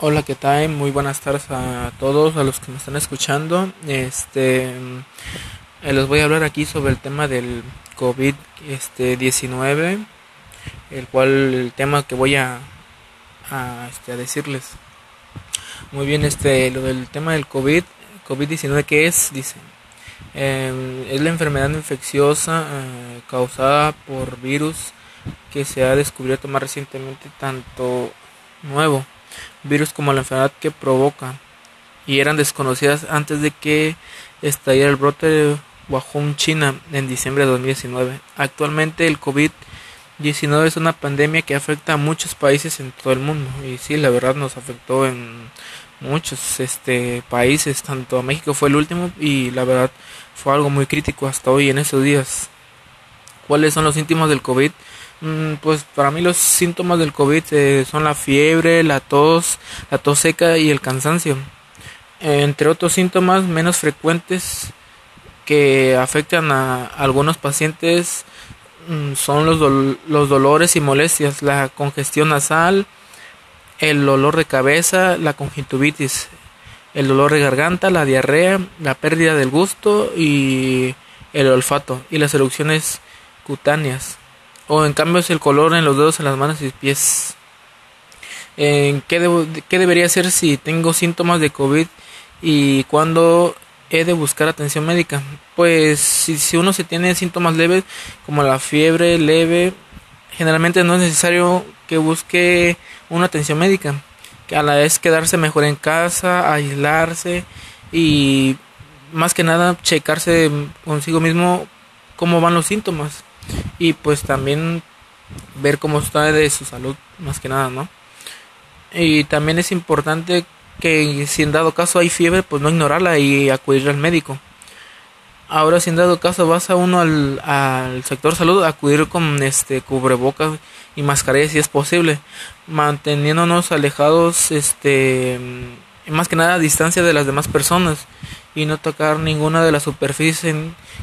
Hola, ¿qué tal? Muy buenas tardes a todos, a los que me están escuchando. Este, eh, les voy a hablar aquí sobre el tema del COVID este, 19, el cual el tema que voy a, a, este, a decirles. Muy bien, este, lo del tema del COVID, COVID-19, ¿qué es? Dice, eh, es la enfermedad infecciosa eh, causada por virus que se ha descubierto más recientemente, tanto nuevo virus como la enfermedad que provoca y eran desconocidas antes de que estallara el brote de Wuhan, China, en diciembre de 2019. Actualmente el COVID-19 es una pandemia que afecta a muchos países en todo el mundo y sí, la verdad nos afectó en muchos este países, tanto a México fue el último y la verdad fue algo muy crítico hasta hoy en esos días. ¿Cuáles son los síntomas del COVID? Mm, pues para mí los síntomas del COVID eh, son la fiebre, la tos, la tos seca y el cansancio. Entre otros síntomas menos frecuentes que afectan a algunos pacientes mm, son los, los dolores y molestias, la congestión nasal, el dolor de cabeza, la conjuntivitis, el dolor de garganta, la diarrea, la pérdida del gusto y el olfato y las erupciones cutáneas o en cambio es el color en los dedos, en las manos y pies. ¿En qué, ¿Qué debería hacer si tengo síntomas de COVID y cuándo he de buscar atención médica? Pues si, si uno se tiene síntomas leves como la fiebre leve, generalmente no es necesario que busque una atención médica, que a la vez quedarse mejor en casa, aislarse y más que nada checarse consigo mismo cómo van los síntomas y pues también ver cómo está de su salud más que nada, ¿no? Y también es importante que si en dado caso hay fiebre, pues no ignorarla y acudir al médico. Ahora si en dado caso vas a uno al, al sector salud, acudir con este cubrebocas y mascarilla si es posible, manteniéndonos alejados este más que nada a distancia de las demás personas y no tocar ninguna de las superficies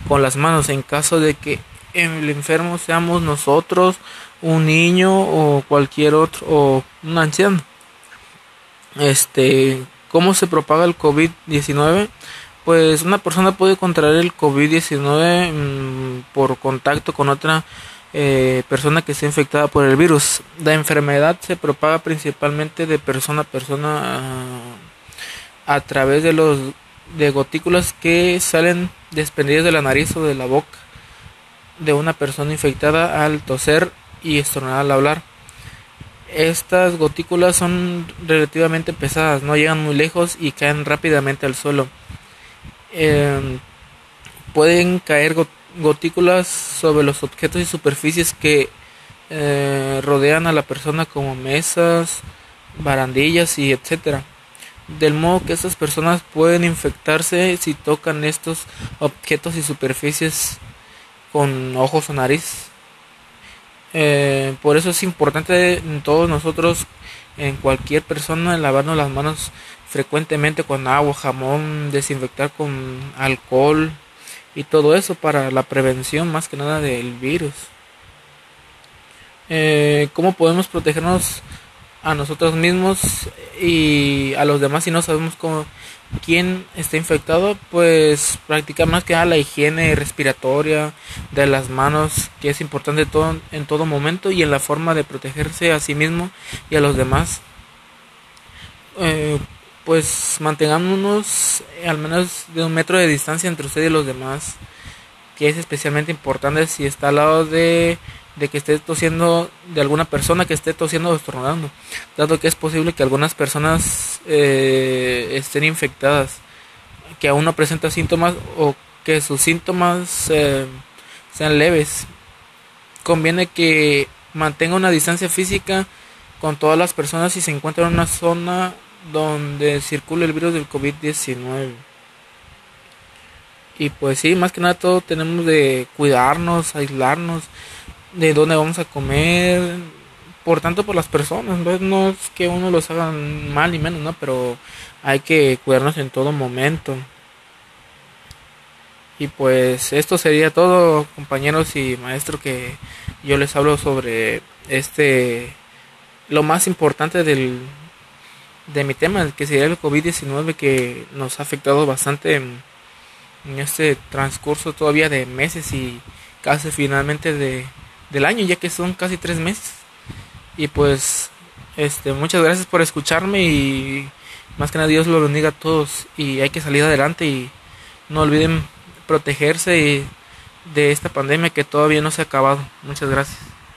con las manos en caso de que el enfermo seamos nosotros, un niño o cualquier otro o un anciano. Este, ¿cómo se propaga el COVID-19? Pues una persona puede contraer el COVID-19 mm, por contacto con otra eh, persona que esté infectada por el virus. La enfermedad se propaga principalmente de persona a persona ah, a través de los de gotículas que salen desprendidas de la nariz o de la boca de una persona infectada al toser y estornudar al hablar. Estas gotículas son relativamente pesadas, no llegan muy lejos y caen rápidamente al suelo. Em, pueden caer gotículas sobre los objetos y superficies que eh, rodean a la persona como mesas, barandillas y etcétera. Del modo que estas personas pueden infectarse si tocan estos objetos y superficies con ojos o nariz. Eh, por eso es importante en todos nosotros, en cualquier persona, lavarnos las manos frecuentemente con agua, jamón, desinfectar con alcohol y todo eso para la prevención más que nada del virus. Eh, ¿Cómo podemos protegernos a nosotros mismos y a los demás si no sabemos cómo, quién está infectado, pues practicar más que nada la higiene respiratoria de las manos, que es importante todo, en todo momento y en la forma de protegerse a sí mismo y a los demás. Eh, pues mantengámonos al menos de un metro de distancia entre usted y los demás, que es especialmente importante si está al lado de de que esté tosiendo de alguna persona que esté tosiendo o estornudando, dado que es posible que algunas personas eh, estén infectadas, que aún no presenta síntomas o que sus síntomas eh, sean leves. Conviene que mantenga una distancia física con todas las personas si se encuentra en una zona donde circula el virus del COVID-19. Y pues sí, más que nada todo tenemos de cuidarnos, aislarnos, de dónde vamos a comer, por tanto por las personas, no es que uno los haga mal y menos, ¿no? Pero hay que cuidarnos en todo momento. Y pues esto sería todo, compañeros y maestro, que yo les hablo sobre este, lo más importante del, de mi tema, que sería el COVID-19 que nos ha afectado bastante en, este transcurso todavía de meses y casi finalmente de, del año, ya que son casi tres meses. Y pues, este, muchas gracias por escucharme y más que nada Dios lo bendiga a todos y hay que salir adelante y no olviden protegerse de esta pandemia que todavía no se ha acabado. Muchas gracias.